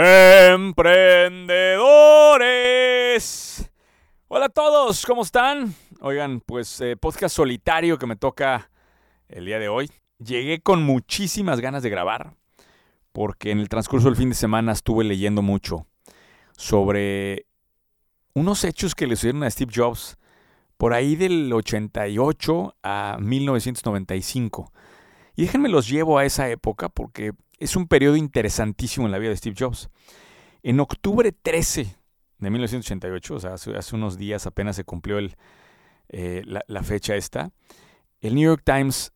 Emprendedores. Hola a todos, ¿cómo están? Oigan, pues eh, podcast solitario que me toca el día de hoy. Llegué con muchísimas ganas de grabar porque en el transcurso del fin de semana estuve leyendo mucho sobre unos hechos que le sucedieron a Steve Jobs por ahí del 88 a 1995. Y déjenme los llevo a esa época porque es un periodo interesantísimo en la vida de Steve Jobs. En octubre 13 de 1988, o sea, hace, unos días apenas se cumplió eh, la, fecha esta, el New York Times,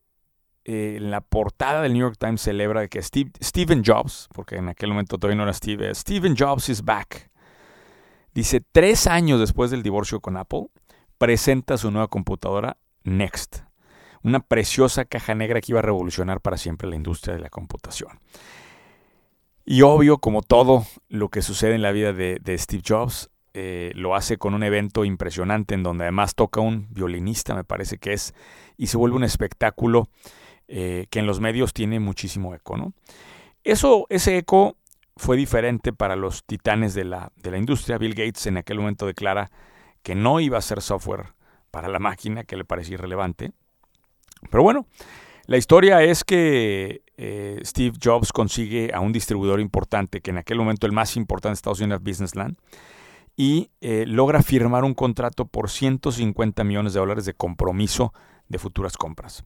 eh, en la portada del New York Times celebra que Steve, Steven Jobs, porque en aquel momento todavía no era Steve, eh, Steven Jobs is back. Dice, tres años después del divorcio con Apple, presenta su nueva computadora Next una preciosa caja negra que iba a revolucionar para siempre la industria de la computación. Y obvio, como todo lo que sucede en la vida de, Steve Jobs, eh, lo hace con un evento impresionante en donde además toca un violinista, me parece que es, y se vuelve un espectáculo eh, que en los medios tiene muchísimo eco. ¿no? Eso, ese eco fue diferente para los titanes de la, de la industria. Bill Gates en aquel momento declara que no iba a hacer software para la máquina, que le parecía irrelevante. Pero bueno, la historia es que eh, Steve Jobs consigue a un distribuidor importante, que en aquel momento el más importante de Estados Unidos, Businessland, y eh, logra firmar un contrato por 150 millones de dólares de compromiso de futuras compras.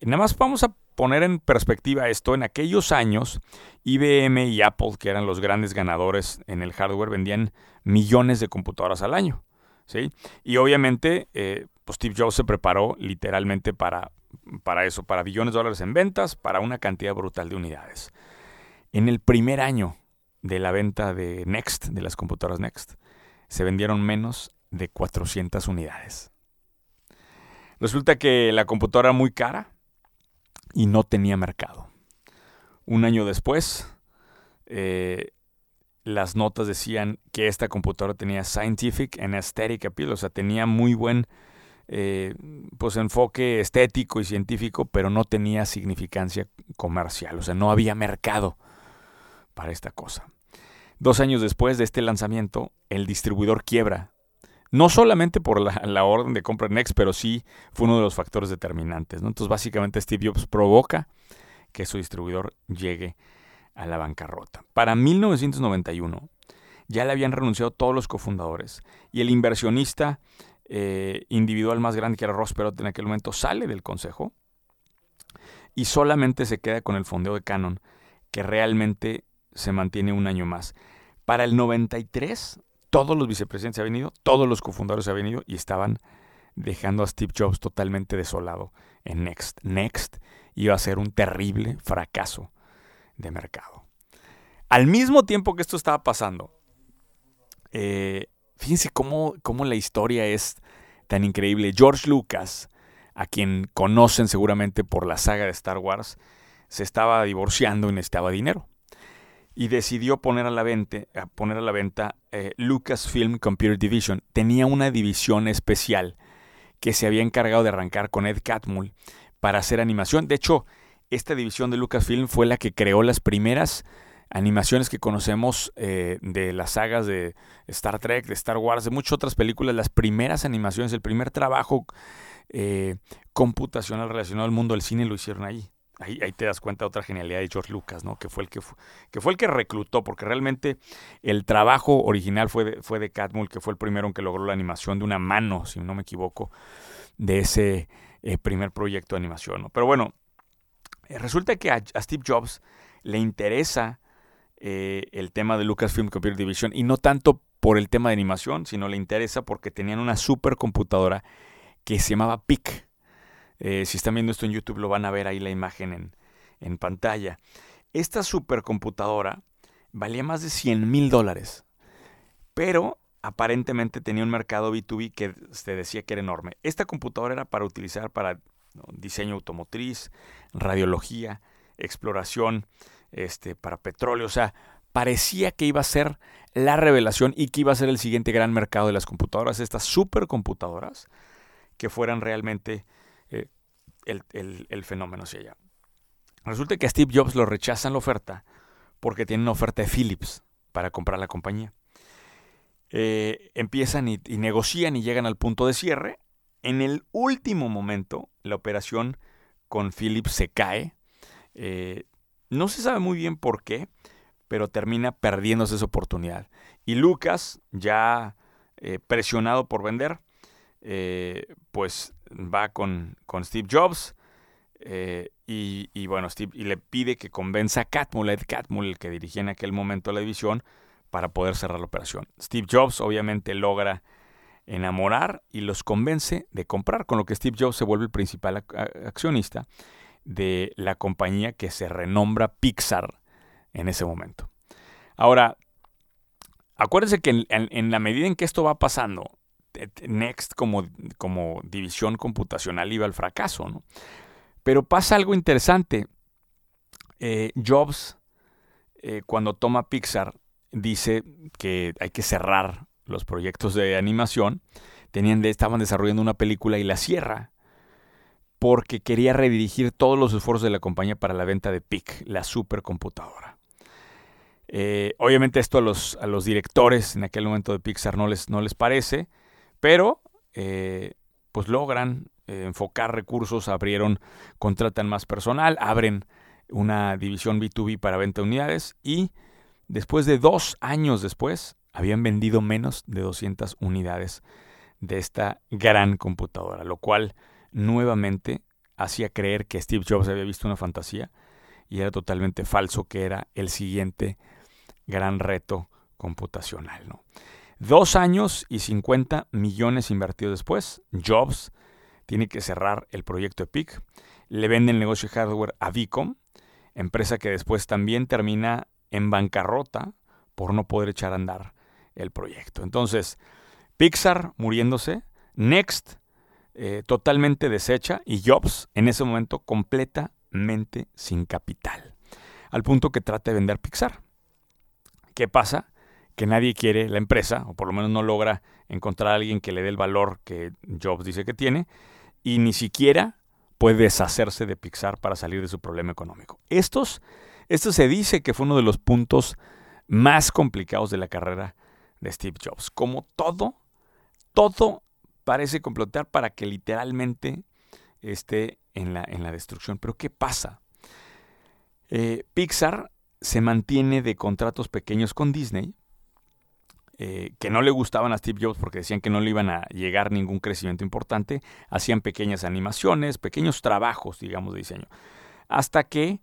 Nada más vamos a poner en perspectiva esto. En aquellos años, IBM y Apple, que eran los grandes ganadores en el hardware, vendían millones de computadoras al año. ¿sí? Y obviamente, eh, pues Steve Jobs se preparó literalmente para, para eso, para billones de dólares en ventas, para una cantidad brutal de unidades. En el primer año de la venta de Next, de las computadoras Next, se vendieron menos de 400 unidades. Resulta que la computadora era muy cara y no tenía mercado. Un año después, eh, las notas decían que esta computadora tenía scientific and aesthetic appeal, o sea, tenía muy buen eh, pues enfoque estético y científico, pero no tenía significancia comercial, o sea, no había mercado para esta cosa. Dos años después de este lanzamiento, el distribuidor quiebra. No solamente por la, orden de compra Next, pero sí fue uno de los factores determinantes. Entonces, básicamente, Steve Jobs provoca que su distribuidor llegue a la bancarrota. Para 1991 ya le habían renunciado todos los cofundadores y el inversionista eh, individual más grande que era Ross Perot en aquel momento sale del consejo y solamente se queda con el fondeo de Canon que realmente se mantiene un año más. Para el 93 todos los vicepresidentes habían ido, todos los cofundadores habían ido y estaban dejando a Steve Jobs totalmente desolado en Next. Next iba a ser un terrible fracaso de mercado. Al mismo tiempo que esto estaba pasando, eh, fíjense cómo, cómo la historia es tan increíble. George Lucas, a quien conocen seguramente por la saga de Star Wars, se estaba divorciando y necesitaba dinero. Y decidió poner a la venta, a poner a la venta eh, Lucasfilm Computer Division. Tenía una división especial que se había encargado de arrancar con Ed Catmull para hacer animación. De hecho, esta división de Lucasfilm fue la que creó las primeras animaciones que conocemos eh, de las sagas de Star Trek, de Star Wars, de muchas otras películas, las primeras animaciones, el primer trabajo eh, computacional relacionado al mundo del cine lo hicieron ahí. Ahí, te das cuenta otra genialidad de George Lucas, ¿no? Que fue el que, fue el que reclutó, porque realmente el trabajo original fue de, fue de Catmull, que fue el primero en que logró la animación de una mano, si no me equivoco, de ese eh, primer proyecto de animación. Pero bueno, resulta que a, Steve Jobs le interesa eh, el tema de Lucasfilm Computer Division y no tanto por el tema de animación, sino le interesa porque tenían una supercomputadora que se llamaba PIC. Eh, si están viendo esto en YouTube lo van a ver ahí la imagen en, en pantalla. Esta supercomputadora valía más de 100 mil dólares, pero aparentemente tenía un mercado B2B que se decía que era enorme. Esta computadora era para utilizar para diseño automotriz, radiología, exploración este, para petróleo. O sea, parecía que iba a ser la revelación y que iba a ser el siguiente gran mercado de las computadoras, estas supercomputadoras, que fueran realmente eh, el, el, fenómeno hacia allá. Resulta que a Steve Jobs lo rechazan la oferta porque tienen una oferta de Philips para comprar la compañía. Eh, empiezan y, negocian y llegan al punto de cierre. En el último momento, la operación con Philips se cae. Eh, no se sabe muy bien por qué, pero termina perdiéndose esa oportunidad. Y Lucas, ya eh, presionado por vender, pues va con, con Steve Jobs eh, y, bueno, Steve y le pide que convenza a Catmull, Ed Catmull, el que dirigía en aquel momento la división, para poder cerrar la operación. Steve Jobs obviamente logra enamorar y los convence de comprar, con lo que Steve Jobs se vuelve el principal accionista de la compañía que se renombra Pixar en ese momento. Ahora, acuérdense que en, la medida en que esto va pasando, Next como, como división computacional iba al fracaso, ¿no? Pero pasa algo interesante. Eh, Jobs, eh, cuando toma Pixar, dice que hay que cerrar los proyectos de animación. Tenían, estaban desarrollando una película y la cierra porque quería redirigir todos los esfuerzos de la compañía para la venta de PIC, la supercomputadora. Eh, obviamente esto a los, a los, directores en aquel momento de Pixar no les, no les parece, pero pues logran eh, enfocar recursos, abrieron, contratan más personal, abren una división B2B para venta de unidades y después de dos años después habían vendido menos de 200 unidades de esta gran computadora, lo cual nuevamente hacía creer que Steve Jobs había visto una fantasía y era totalmente falso que era el siguiente gran reto computacional. Dos años y 50 millones invertidos después, Jobs tiene que cerrar el proyecto EPIC. Le vende el negocio de hardware a Vicom, empresa que después también termina en bancarrota por no poder echar a andar el proyecto. Entonces, Pixar muriéndose, Next eh, totalmente deshecha y Jobs en ese momento completamente sin capital. Al punto que trata de vender Pixar. ¿Qué pasa? Que nadie quiere la empresa, o por lo menos no logra encontrar a alguien que le dé el valor que Jobs dice que tiene, y ni siquiera puede deshacerse de Pixar para salir de su problema económico. Estos, esto se dice que fue uno de los puntos más complicados de la carrera de Steve Jobs. Como todo, todo parece complotar para que literalmente esté en la, en la destrucción. Pero ¿qué pasa? Eh, Pixar se mantiene de contratos pequeños con Disney eh, que no le gustaban a Steve Jobs porque decían que no le iban a llegar ningún crecimiento importante, hacían pequeñas animaciones, pequeños trabajos, digamos, de diseño, hasta que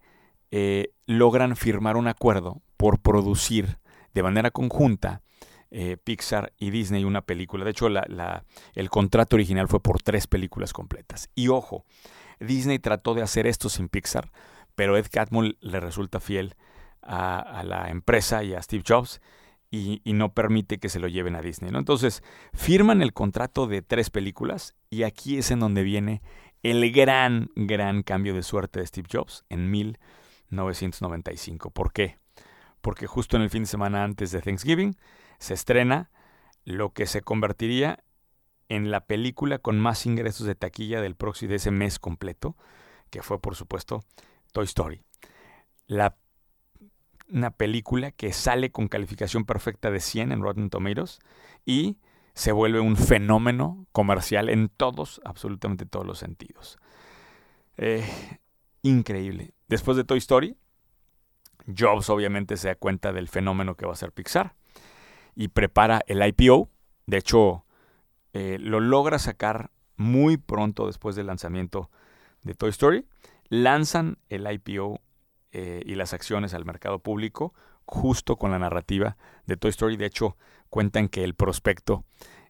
eh, logran firmar un acuerdo por producir de manera conjunta eh, Pixar y Disney una película. De hecho, el contrato original fue por tres películas completas. Y ojo, Disney trató de hacer esto sin Pixar, pero Ed Catmull le resulta fiel a la empresa y a Steve Jobs y, no permite que se lo lleven a Disney. Entonces, firman el contrato de tres películas y aquí es en donde viene el gran, gran cambio de suerte de Steve Jobs en 1995. ¿Por qué? Porque justo en el fin de semana antes de Thanksgiving se estrena lo que se convertiría en la película con más ingresos de taquilla del próximo de ese mes completo, que fue por supuesto Toy Story. La una película que sale con calificación perfecta de 100 en Rotten Tomatoes y se vuelve un fenómeno comercial en todos, absolutamente todos los sentidos. Eh, increíble. Después de Toy Story, Jobs obviamente se da cuenta del fenómeno que va a ser Pixar y prepara el IPO. De hecho, eh, lo logra sacar muy pronto después del lanzamiento de Toy Story. Lanzan el IPO eh, y las acciones al mercado público justo con la narrativa de Toy Story. De hecho, cuentan que el prospecto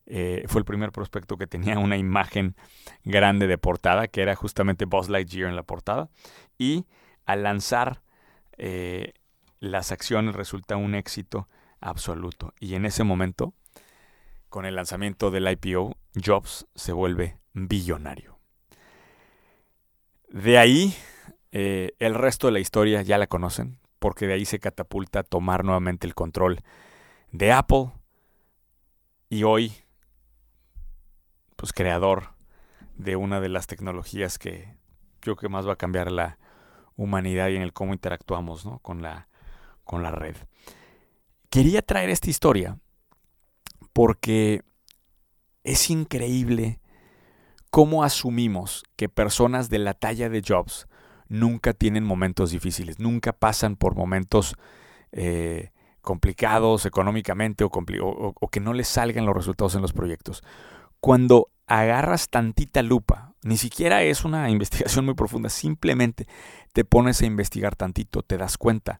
eh, fue el primer prospecto que tenía una imagen grande de portada, que era justamente Buzz Lightyear en la portada. Y al lanzar eh, las acciones resulta un éxito absoluto. Y en ese momento, con el lanzamiento del IPO, Jobs se vuelve billonario. De ahí eh, el resto de la historia ya la conocen, porque de ahí se catapulta a tomar nuevamente el control de Apple y hoy, pues creador de una de las tecnologías que creo que más va a cambiar la humanidad y en el cómo interactuamos con, la, con la red. Quería traer esta historia porque es increíble cómo asumimos que personas de la talla de Jobs nunca tienen momentos difíciles, nunca pasan por momentos eh, complicados económicamente o, o, que no les salgan los resultados en los proyectos. Cuando agarras tantita lupa, ni siquiera es una investigación muy profunda, simplemente te pones a investigar tantito, te das cuenta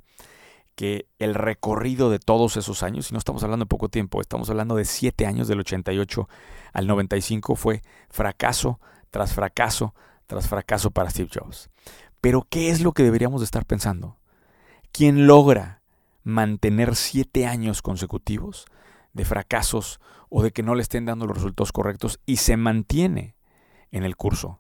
que el recorrido de todos esos años, y no estamos hablando de poco tiempo, estamos hablando de siete años del 88 al 95, fue fracaso tras fracaso tras fracaso para Steve Jobs. Pero ¿qué es lo que deberíamos de estar pensando? ¿Quién logra mantener siete años consecutivos de fracasos o de que no le estén dando los resultados correctos y se mantiene en el curso?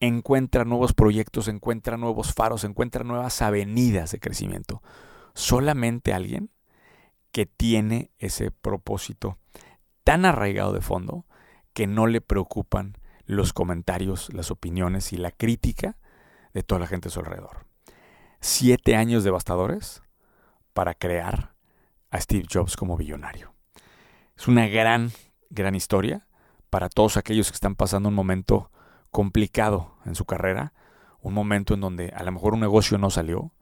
Encuentra nuevos proyectos, encuentra nuevos faros, encuentra nuevas avenidas de crecimiento solamente alguien que tiene ese propósito tan arraigado de fondo que no le preocupan los comentarios, las opiniones y la crítica de toda la gente a su alrededor. Siete años devastadores para crear a Steve Jobs como billonario. Es una gran, gran historia para todos aquellos que están pasando un momento complicado en su carrera, un momento en donde a lo mejor un negocio no salió,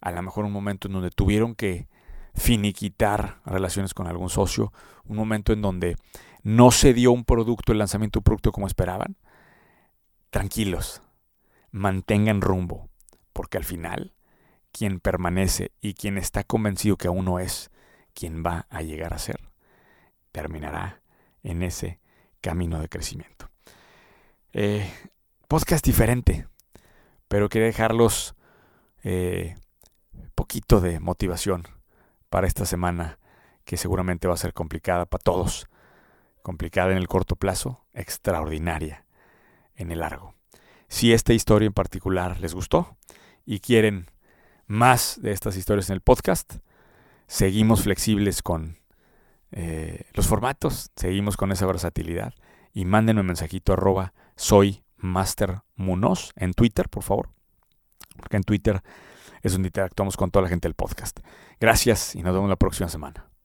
a lo mejor un momento en donde tuvieron que finiquitar relaciones con algún socio, un momento en donde no se dio un producto, el lanzamiento de un producto como esperaban, tranquilos, mantengan rumbo, porque al final quien permanece y quien está convencido que aún no es quien va a llegar a ser, terminará en ese camino de crecimiento. Eh, podcast diferente, pero quería dejarlos eh, poquito de motivación para esta semana que seguramente va a ser complicada para todos. Complicada en el corto plazo, extraordinaria en el largo. Si esta historia en particular les gustó y quieren más de estas historias en el podcast, seguimos flexibles con eh, los formatos, seguimos con esa versatilidad y mándenme un mensajito arroba soy Master Munoz en Twitter, por favor. Porque en Twitter es donde interactuamos con toda la gente del podcast. Gracias y nos vemos la próxima semana.